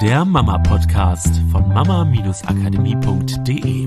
der Mama-Podcast von mama-akademie.de.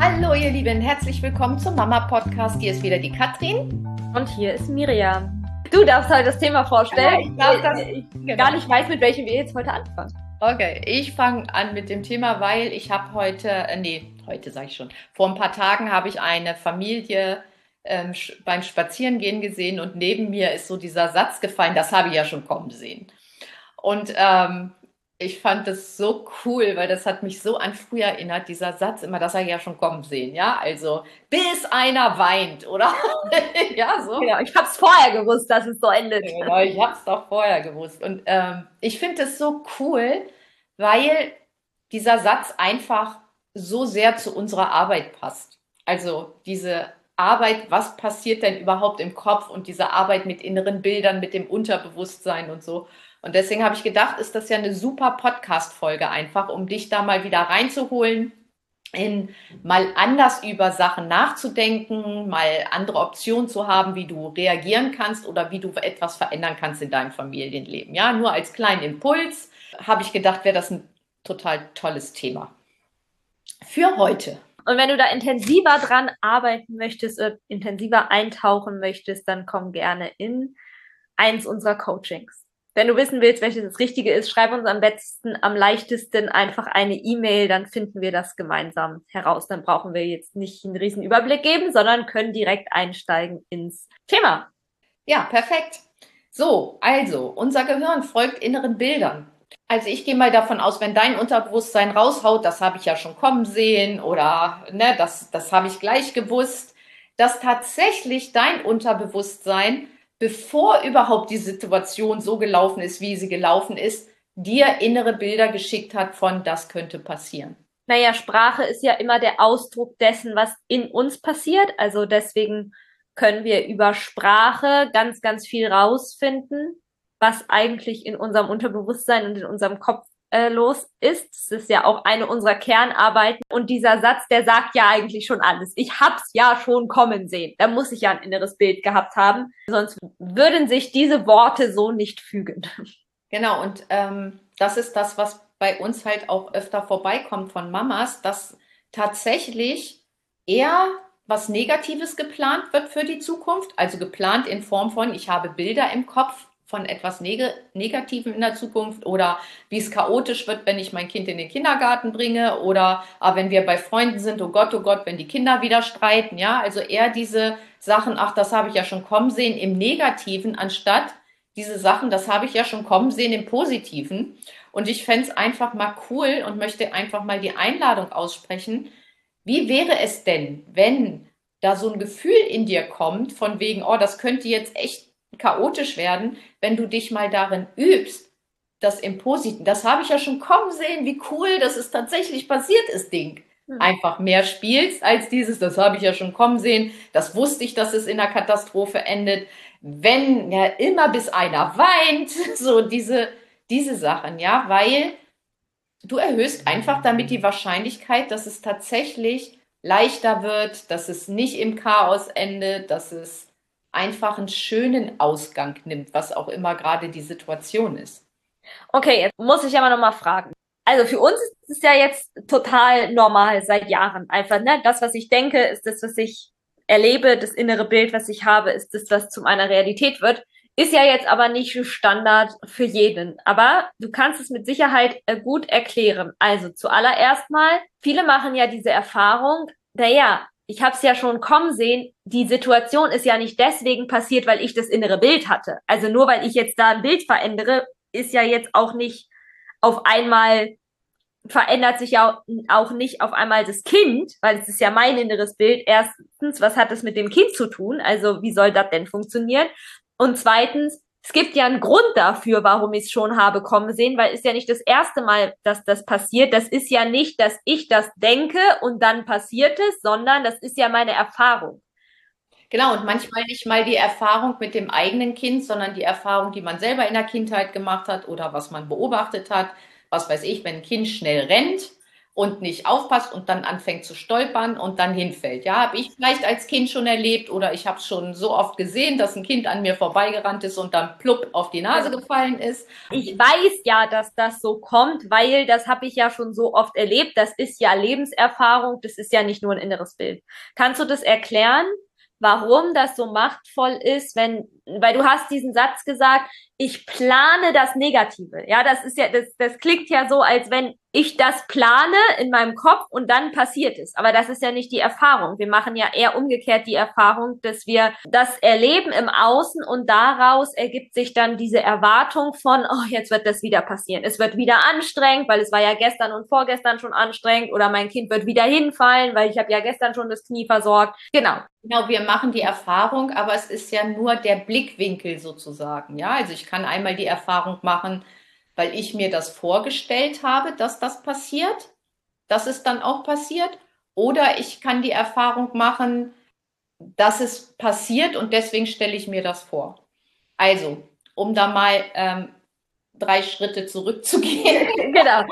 Hallo ihr Lieben, herzlich willkommen zum Mama-Podcast. Hier ist wieder die Katrin. Und hier ist Miriam. Du darfst heute das Thema vorstellen. Ich darf das, ich genau. gar nicht weiß, mit welchem wir jetzt heute anfangen. Okay, ich fange an mit dem Thema, weil ich habe heute, äh, nee, heute sage ich schon, vor ein paar Tagen habe ich eine Familie ähm, beim Spazierengehen gesehen und neben mir ist so dieser Satz gefallen, das habe ich ja schon kommen sehen. Und ähm, ich fand das so cool, weil das hat mich so an früher erinnert, dieser Satz immer, das habe ich ja schon kommen sehen, ja, also bis einer weint, oder? ja, so. Genau, ich habe es vorher gewusst, dass es so endet. Genau, ich habe es doch vorher gewusst. Und ähm, ich finde es so cool, weil dieser Satz einfach so sehr zu unserer Arbeit passt. Also diese Arbeit, was passiert denn überhaupt im Kopf und diese Arbeit mit inneren Bildern, mit dem Unterbewusstsein und so. Und deswegen habe ich gedacht, ist das ja eine super Podcast-Folge einfach, um dich da mal wieder reinzuholen, in mal anders über Sachen nachzudenken, mal andere Optionen zu haben, wie du reagieren kannst oder wie du etwas verändern kannst in deinem Familienleben. Ja, nur als kleinen Impuls habe ich gedacht, wäre das ein total tolles Thema. Für heute. Und wenn du da intensiver dran arbeiten möchtest, äh, intensiver eintauchen möchtest, dann komm gerne in eins unserer Coachings. Wenn du wissen willst, welches das Richtige ist, schreib uns am besten, am leichtesten einfach eine E-Mail, dann finden wir das gemeinsam heraus. Dann brauchen wir jetzt nicht einen riesen Überblick geben, sondern können direkt einsteigen ins Thema. Ja, perfekt. So, also, unser Gehirn folgt inneren Bildern. Also ich gehe mal davon aus, wenn dein Unterbewusstsein raushaut, das habe ich ja schon kommen sehen oder ne, das, das habe ich gleich gewusst, dass tatsächlich dein Unterbewusstsein, bevor überhaupt die Situation so gelaufen ist, wie sie gelaufen ist, dir innere Bilder geschickt hat von, das könnte passieren. Naja, Sprache ist ja immer der Ausdruck dessen, was in uns passiert. Also deswegen können wir über Sprache ganz, ganz viel rausfinden was eigentlich in unserem Unterbewusstsein und in unserem Kopf äh, los ist. Das ist ja auch eine unserer Kernarbeiten. Und dieser Satz, der sagt ja eigentlich schon alles. Ich hab's ja schon kommen sehen. Da muss ich ja ein inneres Bild gehabt haben. Sonst würden sich diese Worte so nicht fügen. Genau, und ähm, das ist das, was bei uns halt auch öfter vorbeikommt von Mamas, dass tatsächlich eher was Negatives geplant wird für die Zukunft. Also geplant in Form von, ich habe Bilder im Kopf, von etwas Neg Negativem in der Zukunft oder wie es chaotisch wird, wenn ich mein Kind in den Kindergarten bringe oder ah, wenn wir bei Freunden sind, oh Gott, oh Gott, wenn die Kinder wieder streiten, ja, also eher diese Sachen, ach, das habe ich ja schon kommen sehen im Negativen, anstatt diese Sachen, das habe ich ja schon kommen sehen im Positiven. Und ich fände es einfach mal cool und möchte einfach mal die Einladung aussprechen. Wie wäre es denn, wenn da so ein Gefühl in dir kommt, von wegen, oh, das könnte jetzt echt chaotisch werden, wenn du dich mal darin übst, das im Positiven, das habe ich ja schon kommen sehen, wie cool, dass es tatsächlich passiert ist, Ding. Mhm. Einfach mehr spielst als dieses, das habe ich ja schon kommen sehen, das wusste ich, dass es in einer Katastrophe endet. Wenn ja immer bis einer weint, so diese, diese Sachen, ja, weil du erhöhst einfach damit die Wahrscheinlichkeit, dass es tatsächlich leichter wird, dass es nicht im Chaos endet, dass es einfach einen schönen Ausgang nimmt, was auch immer gerade die Situation ist. Okay, jetzt muss ich aber nochmal fragen. Also für uns ist es ja jetzt total normal seit Jahren. Einfach, ne? Das, was ich denke, ist das, was ich erlebe. Das innere Bild, was ich habe, ist das, was zu meiner Realität wird. Ist ja jetzt aber nicht Standard für jeden. Aber du kannst es mit Sicherheit äh, gut erklären. Also zuallererst mal, viele machen ja diese Erfahrung, naja, ich habe es ja schon kommen sehen, die Situation ist ja nicht deswegen passiert, weil ich das innere Bild hatte. Also nur weil ich jetzt da ein Bild verändere, ist ja jetzt auch nicht auf einmal verändert sich ja auch nicht auf einmal das Kind, weil es ist ja mein inneres Bild. Erstens, was hat das mit dem Kind zu tun? Also wie soll das denn funktionieren? Und zweitens, es gibt ja einen Grund dafür, warum ich es schon habe kommen sehen, weil es ist ja nicht das erste Mal, dass das passiert. Das ist ja nicht, dass ich das denke und dann passiert es, sondern das ist ja meine Erfahrung. Genau, und manchmal nicht mal die Erfahrung mit dem eigenen Kind, sondern die Erfahrung, die man selber in der Kindheit gemacht hat oder was man beobachtet hat. Was weiß ich, wenn ein Kind schnell rennt und nicht aufpasst und dann anfängt zu stolpern und dann hinfällt. Ja, habe ich vielleicht als Kind schon erlebt oder ich habe schon so oft gesehen, dass ein Kind an mir vorbeigerannt ist und dann plupp auf die Nase gefallen ist. Ich weiß ja, dass das so kommt, weil das habe ich ja schon so oft erlebt. Das ist ja Lebenserfahrung, das ist ja nicht nur ein inneres Bild. Kannst du das erklären? warum das so machtvoll ist, wenn, weil du hast diesen Satz gesagt, ich plane das Negative. Ja, das ist ja, das, das klingt ja so, als wenn ich das plane in meinem Kopf und dann passiert es. Aber das ist ja nicht die Erfahrung. Wir machen ja eher umgekehrt die Erfahrung, dass wir das erleben im Außen und daraus ergibt sich dann diese Erwartung von, oh, jetzt wird das wieder passieren. Es wird wieder anstrengend, weil es war ja gestern und vorgestern schon anstrengend oder mein Kind wird wieder hinfallen, weil ich habe ja gestern schon das Knie versorgt. Genau. Genau, wir machen die Erfahrung, aber es ist ja nur der Blickwinkel sozusagen. Ja, also ich kann einmal die Erfahrung machen, weil ich mir das vorgestellt habe, dass das passiert, dass es dann auch passiert. Oder ich kann die Erfahrung machen, dass es passiert und deswegen stelle ich mir das vor. Also, um da mal ähm, drei Schritte zurückzugehen. genau.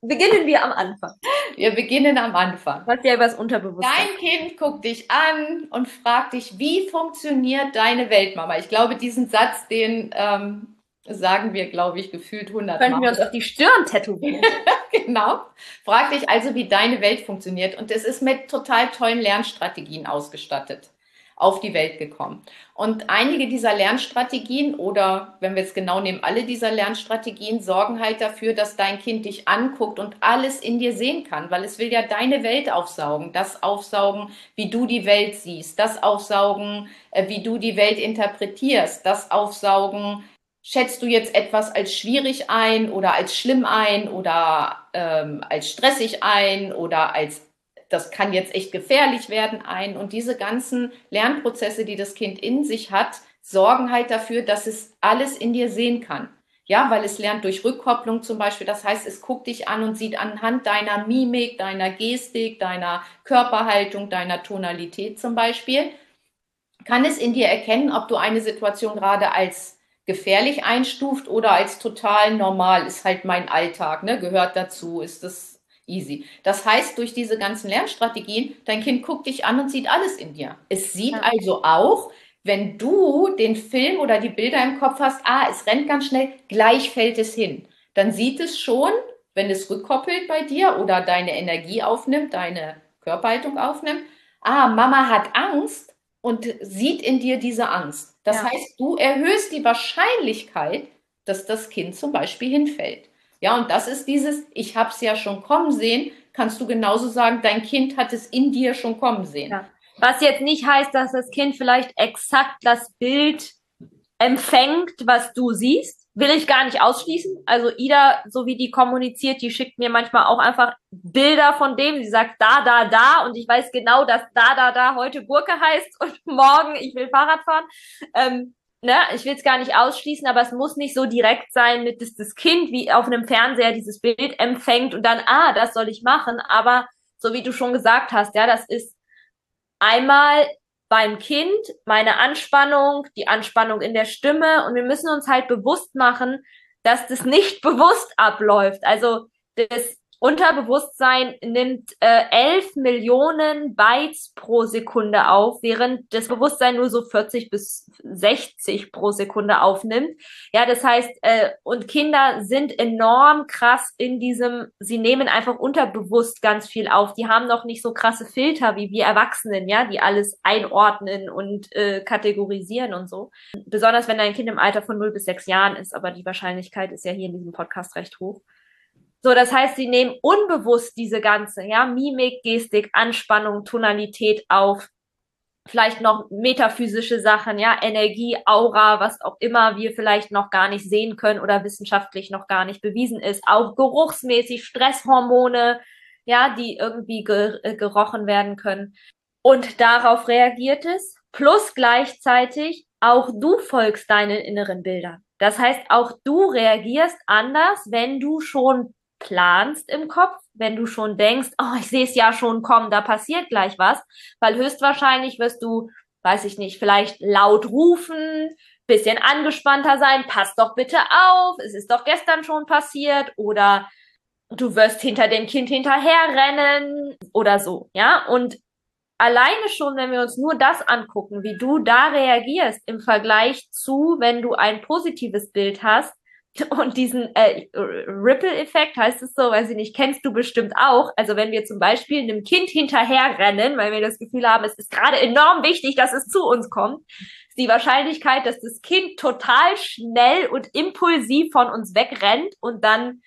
Beginnen wir am Anfang. Wir beginnen am Anfang. Was ja übers Unterbewusstsein. Dein Kind guckt dich an und fragt dich, wie funktioniert deine Weltmama? Ich glaube, diesen Satz, den ähm, sagen wir, glaube ich, gefühlt 100 Könnten wir uns auf die Stirn tätowieren. genau. Frag dich also, wie deine Welt funktioniert. Und es ist mit total tollen Lernstrategien ausgestattet auf die Welt gekommen. Und einige dieser Lernstrategien oder wenn wir es genau nehmen, alle dieser Lernstrategien sorgen halt dafür, dass dein Kind dich anguckt und alles in dir sehen kann, weil es will ja deine Welt aufsaugen, das aufsaugen, wie du die Welt siehst, das aufsaugen, äh, wie du die Welt interpretierst, das aufsaugen, schätzt du jetzt etwas als schwierig ein oder als schlimm ein oder ähm, als stressig ein oder als das kann jetzt echt gefährlich werden ein. Und diese ganzen Lernprozesse, die das Kind in sich hat, sorgen halt dafür, dass es alles in dir sehen kann. Ja, weil es lernt durch Rückkopplung zum Beispiel. Das heißt, es guckt dich an und sieht anhand deiner Mimik, deiner Gestik, deiner Körperhaltung, deiner Tonalität zum Beispiel, kann es in dir erkennen, ob du eine Situation gerade als gefährlich einstuft oder als total normal, ist halt mein Alltag, ne, gehört dazu, ist das easy. Das heißt, durch diese ganzen Lernstrategien, dein Kind guckt dich an und sieht alles in dir. Es sieht ja. also auch, wenn du den Film oder die Bilder im Kopf hast, ah, es rennt ganz schnell, gleich fällt es hin. Dann sieht es schon, wenn es rückkoppelt bei dir oder deine Energie aufnimmt, deine Körperhaltung aufnimmt, ah, Mama hat Angst und sieht in dir diese Angst. Das ja. heißt, du erhöhst die Wahrscheinlichkeit, dass das Kind zum Beispiel hinfällt. Ja, und das ist dieses, ich habe es ja schon kommen sehen, kannst du genauso sagen, dein Kind hat es in dir schon kommen sehen. Ja. Was jetzt nicht heißt, dass das Kind vielleicht exakt das Bild empfängt, was du siehst, will ich gar nicht ausschließen. Also Ida, so wie die kommuniziert, die schickt mir manchmal auch einfach Bilder von dem. Sie sagt da, da, da und ich weiß genau, dass da, da, da heute Gurke heißt und morgen ich will Fahrrad fahren. Ähm, ne, ich will es gar nicht ausschließen, aber es muss nicht so direkt sein, mit dass das Kind wie auf einem Fernseher dieses Bild empfängt und dann, ah, das soll ich machen. Aber so wie du schon gesagt hast, ja, das ist einmal beim Kind, meine Anspannung, die Anspannung in der Stimme und wir müssen uns halt bewusst machen, dass das nicht bewusst abläuft. Also das Unterbewusstsein nimmt äh, 11 Millionen Bytes pro Sekunde auf, während das Bewusstsein nur so 40 bis 60 pro Sekunde aufnimmt. Ja, das heißt, äh, und Kinder sind enorm krass in diesem, sie nehmen einfach unterbewusst ganz viel auf. Die haben noch nicht so krasse Filter wie wir Erwachsenen, ja, die alles einordnen und äh, kategorisieren und so. Besonders wenn dein Kind im Alter von 0 bis 6 Jahren ist, aber die Wahrscheinlichkeit ist ja hier in diesem Podcast recht hoch. So, das heißt, sie nehmen unbewusst diese ganze, ja, Mimik, Gestik, Anspannung, Tonalität auf. Vielleicht noch metaphysische Sachen, ja, Energie, Aura, was auch immer wir vielleicht noch gar nicht sehen können oder wissenschaftlich noch gar nicht bewiesen ist. Auch geruchsmäßig Stresshormone, ja, die irgendwie ge äh, gerochen werden können. Und darauf reagiert es. Plus gleichzeitig auch du folgst deinen inneren Bildern. Das heißt, auch du reagierst anders, wenn du schon planst im Kopf, wenn du schon denkst, oh, ich sehe es ja schon kommen, da passiert gleich was, weil höchstwahrscheinlich wirst du, weiß ich nicht, vielleicht laut rufen, bisschen angespannter sein, pass doch bitte auf, es ist doch gestern schon passiert oder du wirst hinter dem Kind hinterherrennen oder so, ja. Und alleine schon, wenn wir uns nur das angucken, wie du da reagierst im Vergleich zu, wenn du ein positives Bild hast, und diesen äh, Ripple-Effekt heißt es so, weiß ich nicht, kennst du bestimmt auch. Also wenn wir zum Beispiel einem Kind hinterherrennen, weil wir das Gefühl haben, es ist gerade enorm wichtig, dass es zu uns kommt, ist die Wahrscheinlichkeit, dass das Kind total schnell und impulsiv von uns wegrennt und dann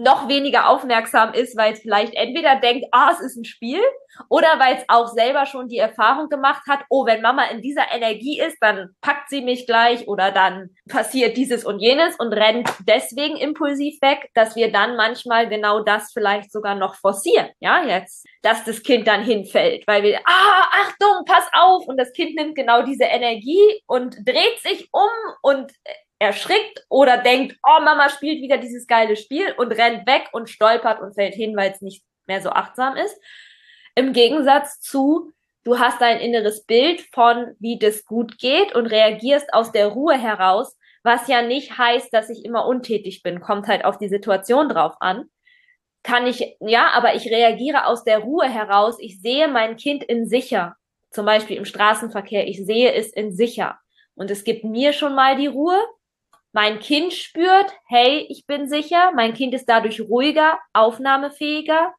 noch weniger aufmerksam ist, weil es vielleicht entweder denkt, ah, es ist ein Spiel, oder weil es auch selber schon die Erfahrung gemacht hat, oh, wenn Mama in dieser Energie ist, dann packt sie mich gleich oder dann passiert dieses und jenes und rennt deswegen impulsiv weg, dass wir dann manchmal genau das vielleicht sogar noch forcieren, ja, jetzt, dass das Kind dann hinfällt, weil wir, ah, Achtung, pass auf, und das Kind nimmt genau diese Energie und dreht sich um und erschrickt oder denkt, oh, Mama spielt wieder dieses geile Spiel und rennt weg und stolpert und fällt hin, weil es nicht mehr so achtsam ist. Im Gegensatz zu, du hast ein inneres Bild von, wie das gut geht und reagierst aus der Ruhe heraus, was ja nicht heißt, dass ich immer untätig bin, kommt halt auf die Situation drauf an. Kann ich, ja, aber ich reagiere aus der Ruhe heraus. Ich sehe mein Kind in sicher. Zum Beispiel im Straßenverkehr. Ich sehe es in sicher. Und es gibt mir schon mal die Ruhe mein Kind spürt, hey, ich bin sicher, mein Kind ist dadurch ruhiger, aufnahmefähiger.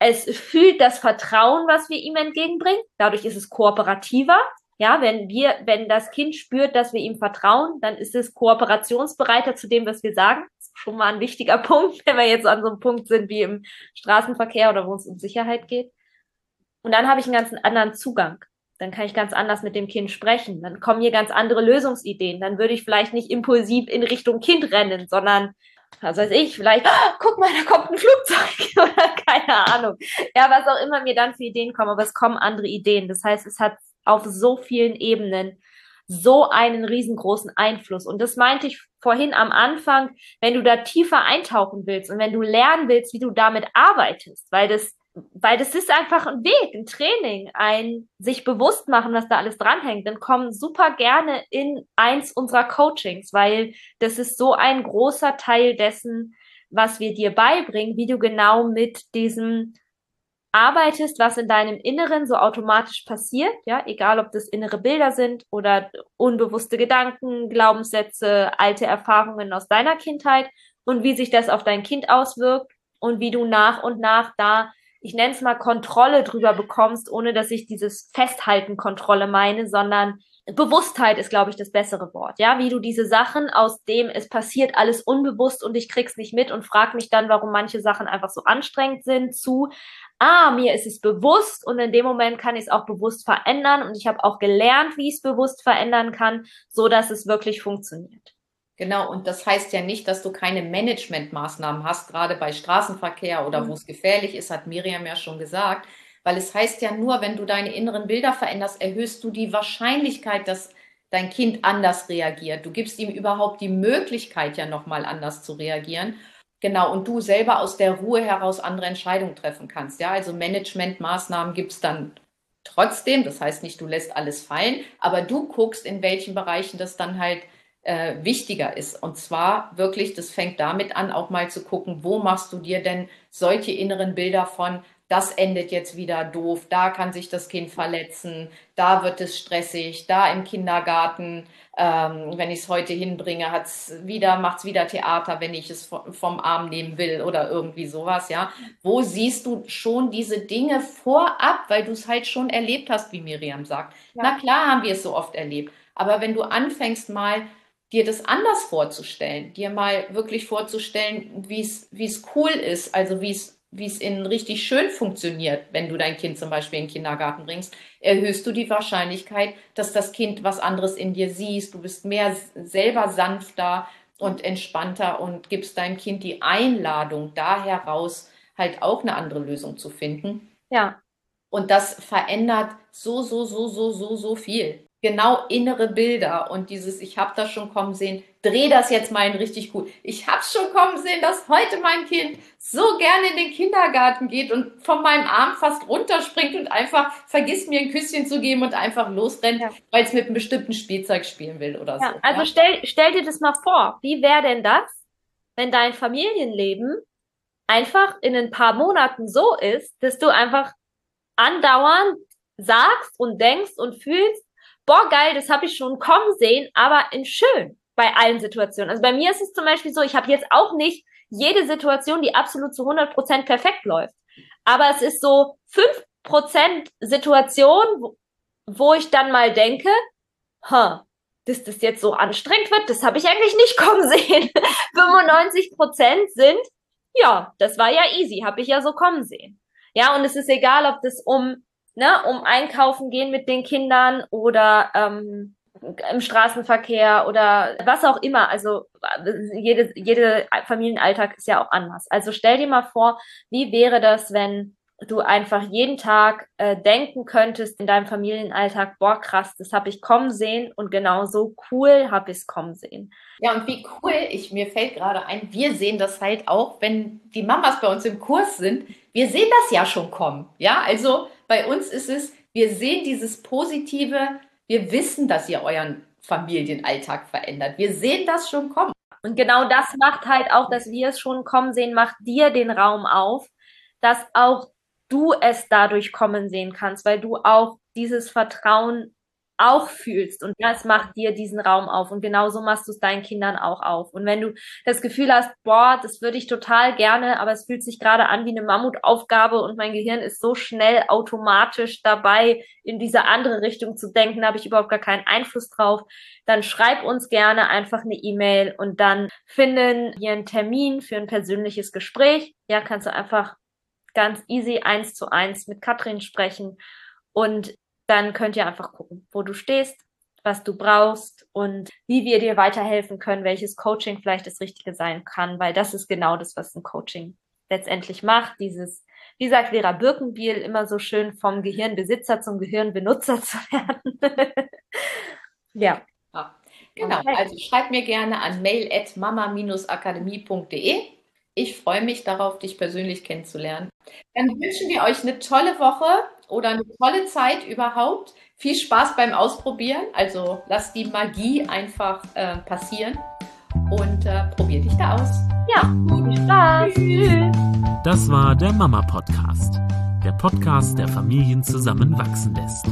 Es fühlt das Vertrauen, was wir ihm entgegenbringen. Dadurch ist es kooperativer. Ja, wenn wir, wenn das Kind spürt, dass wir ihm vertrauen, dann ist es kooperationsbereiter zu dem, was wir sagen. Das ist schon mal ein wichtiger Punkt, wenn wir jetzt an so einem Punkt sind wie im Straßenverkehr oder wo es um Sicherheit geht. Und dann habe ich einen ganz anderen Zugang dann kann ich ganz anders mit dem Kind sprechen. Dann kommen hier ganz andere Lösungsideen. Dann würde ich vielleicht nicht impulsiv in Richtung Kind rennen, sondern, was weiß ich, vielleicht, oh, guck mal, da kommt ein Flugzeug oder keine Ahnung. Ja, was auch immer mir dann für Ideen kommen, aber es kommen andere Ideen. Das heißt, es hat auf so vielen Ebenen so einen riesengroßen Einfluss. Und das meinte ich vorhin am Anfang, wenn du da tiefer eintauchen willst und wenn du lernen willst, wie du damit arbeitest, weil das weil das ist einfach ein Weg, ein Training, ein sich bewusst machen, was da alles dranhängt, dann komm super gerne in eins unserer Coachings, weil das ist so ein großer Teil dessen, was wir dir beibringen, wie du genau mit diesem arbeitest, was in deinem Inneren so automatisch passiert, ja, egal ob das innere Bilder sind oder unbewusste Gedanken, Glaubenssätze, alte Erfahrungen aus deiner Kindheit und wie sich das auf dein Kind auswirkt und wie du nach und nach da ich nenne es mal Kontrolle drüber bekommst, ohne dass ich dieses Festhalten Kontrolle meine, sondern Bewusstheit ist, glaube ich, das bessere Wort. Ja, wie du diese Sachen, aus dem es passiert alles unbewusst und ich krieg's nicht mit und frag mich dann, warum manche Sachen einfach so anstrengend sind, zu, ah, mir ist es bewusst und in dem Moment kann ich es auch bewusst verändern und ich habe auch gelernt, wie ich es bewusst verändern kann, so dass es wirklich funktioniert. Genau, und das heißt ja nicht, dass du keine Managementmaßnahmen hast, gerade bei Straßenverkehr oder mhm. wo es gefährlich ist, hat Miriam ja schon gesagt. Weil es heißt ja nur, wenn du deine inneren Bilder veränderst, erhöhst du die Wahrscheinlichkeit, dass dein Kind anders reagiert. Du gibst ihm überhaupt die Möglichkeit, ja nochmal anders zu reagieren. Genau, und du selber aus der Ruhe heraus andere Entscheidungen treffen kannst. Ja, also Managementmaßnahmen gibt es dann trotzdem. Das heißt nicht, du lässt alles fallen, aber du guckst, in welchen Bereichen das dann halt äh, wichtiger ist. Und zwar wirklich, das fängt damit an, auch mal zu gucken, wo machst du dir denn solche inneren Bilder von, das endet jetzt wieder doof, da kann sich das Kind verletzen, da wird es stressig, da im Kindergarten, ähm, wenn ich es heute hinbringe, hat's wieder, macht's wieder Theater, wenn ich es vom Arm nehmen will oder irgendwie sowas, ja. Wo siehst du schon diese Dinge vorab, weil du es halt schon erlebt hast, wie Miriam sagt. Ja. Na klar haben wir es so oft erlebt. Aber wenn du anfängst mal dir das anders vorzustellen, dir mal wirklich vorzustellen, wie es wie es cool ist, also wie es wie es in richtig schön funktioniert, wenn du dein Kind zum Beispiel in den Kindergarten bringst, erhöhst du die Wahrscheinlichkeit, dass das Kind was anderes in dir siehst. Du bist mehr selber sanfter und entspannter und gibst deinem Kind die Einladung, da heraus halt auch eine andere Lösung zu finden. Ja. Und das verändert so, so, so, so, so, so viel genau innere Bilder und dieses, ich habe das schon kommen sehen, dreh das jetzt mal in richtig gut. Ich habe schon kommen sehen, dass heute mein Kind so gerne in den Kindergarten geht und von meinem Arm fast runterspringt und einfach vergisst mir ein Küsschen zu geben und einfach losrennt, ja. weil es mit einem bestimmten Spielzeug spielen will oder ja, so. Also ja? stell, stell dir das mal vor, wie wäre denn das, wenn dein Familienleben einfach in ein paar Monaten so ist, dass du einfach andauernd sagst und denkst und fühlst, boah, geil, das habe ich schon kommen sehen, aber in schön bei allen Situationen. Also bei mir ist es zum Beispiel so, ich habe jetzt auch nicht jede Situation, die absolut zu 100% perfekt läuft. Aber es ist so 5% Situation, wo, ich dann mal denke, huh, dass das jetzt so anstrengend wird, das habe ich eigentlich nicht kommen sehen. 95% sind, ja, das war ja easy, habe ich ja so kommen sehen. Ja, und es ist egal, ob das um, ne, um Einkaufen gehen mit den Kindern oder ähm, im Straßenverkehr oder was auch immer. Also jede, jede Familienalltag ist ja auch anders. Also stell dir mal vor, wie wäre das, wenn du einfach jeden Tag äh, denken könntest in deinem Familienalltag, boah, krass, das habe ich kommen sehen und genau so cool habe ich es kommen sehen. Ja, und wie cool, ich, mir fällt gerade ein, wir sehen das halt auch, wenn die Mamas bei uns im Kurs sind, wir sehen das ja schon kommen. Ja, also bei uns ist es, wir sehen dieses Positive, wir wissen, dass ihr euren Familienalltag verändert. Wir sehen das schon kommen. Und genau das macht halt auch, dass wir es schon kommen sehen, macht dir den Raum auf, dass auch du es dadurch kommen sehen kannst, weil du auch dieses Vertrauen auch fühlst und das macht dir diesen Raum auf und genauso machst du es deinen Kindern auch auf. Und wenn du das Gefühl hast, boah, das würde ich total gerne, aber es fühlt sich gerade an wie eine Mammutaufgabe und mein Gehirn ist so schnell automatisch dabei, in diese andere Richtung zu denken, da habe ich überhaupt gar keinen Einfluss drauf, dann schreib uns gerne einfach eine E-Mail und dann finden wir einen Termin für ein persönliches Gespräch. Ja, kannst du einfach ganz easy eins zu eins mit Katrin sprechen und dann könnt ihr einfach gucken, wo du stehst, was du brauchst und wie wir dir weiterhelfen können, welches Coaching vielleicht das Richtige sein kann, weil das ist genau das, was ein Coaching letztendlich macht. Dieses, wie sagt Vera Birkenbiel immer so schön, vom Gehirnbesitzer zum Gehirnbenutzer zu werden. ja. ja. Genau, okay. also schreib mir gerne an mail at mama-akademie.de ich freue mich darauf, dich persönlich kennenzulernen. Dann wünschen wir euch eine tolle Woche oder eine tolle Zeit überhaupt. Viel Spaß beim Ausprobieren. Also lass die Magie einfach äh, passieren und äh, probier dich da aus. Ja, viel Spaß. Das war der Mama Podcast. Der Podcast, der Familien zusammenwachsen lässt.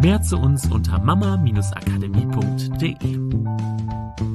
Mehr zu uns unter mama-akademie.de.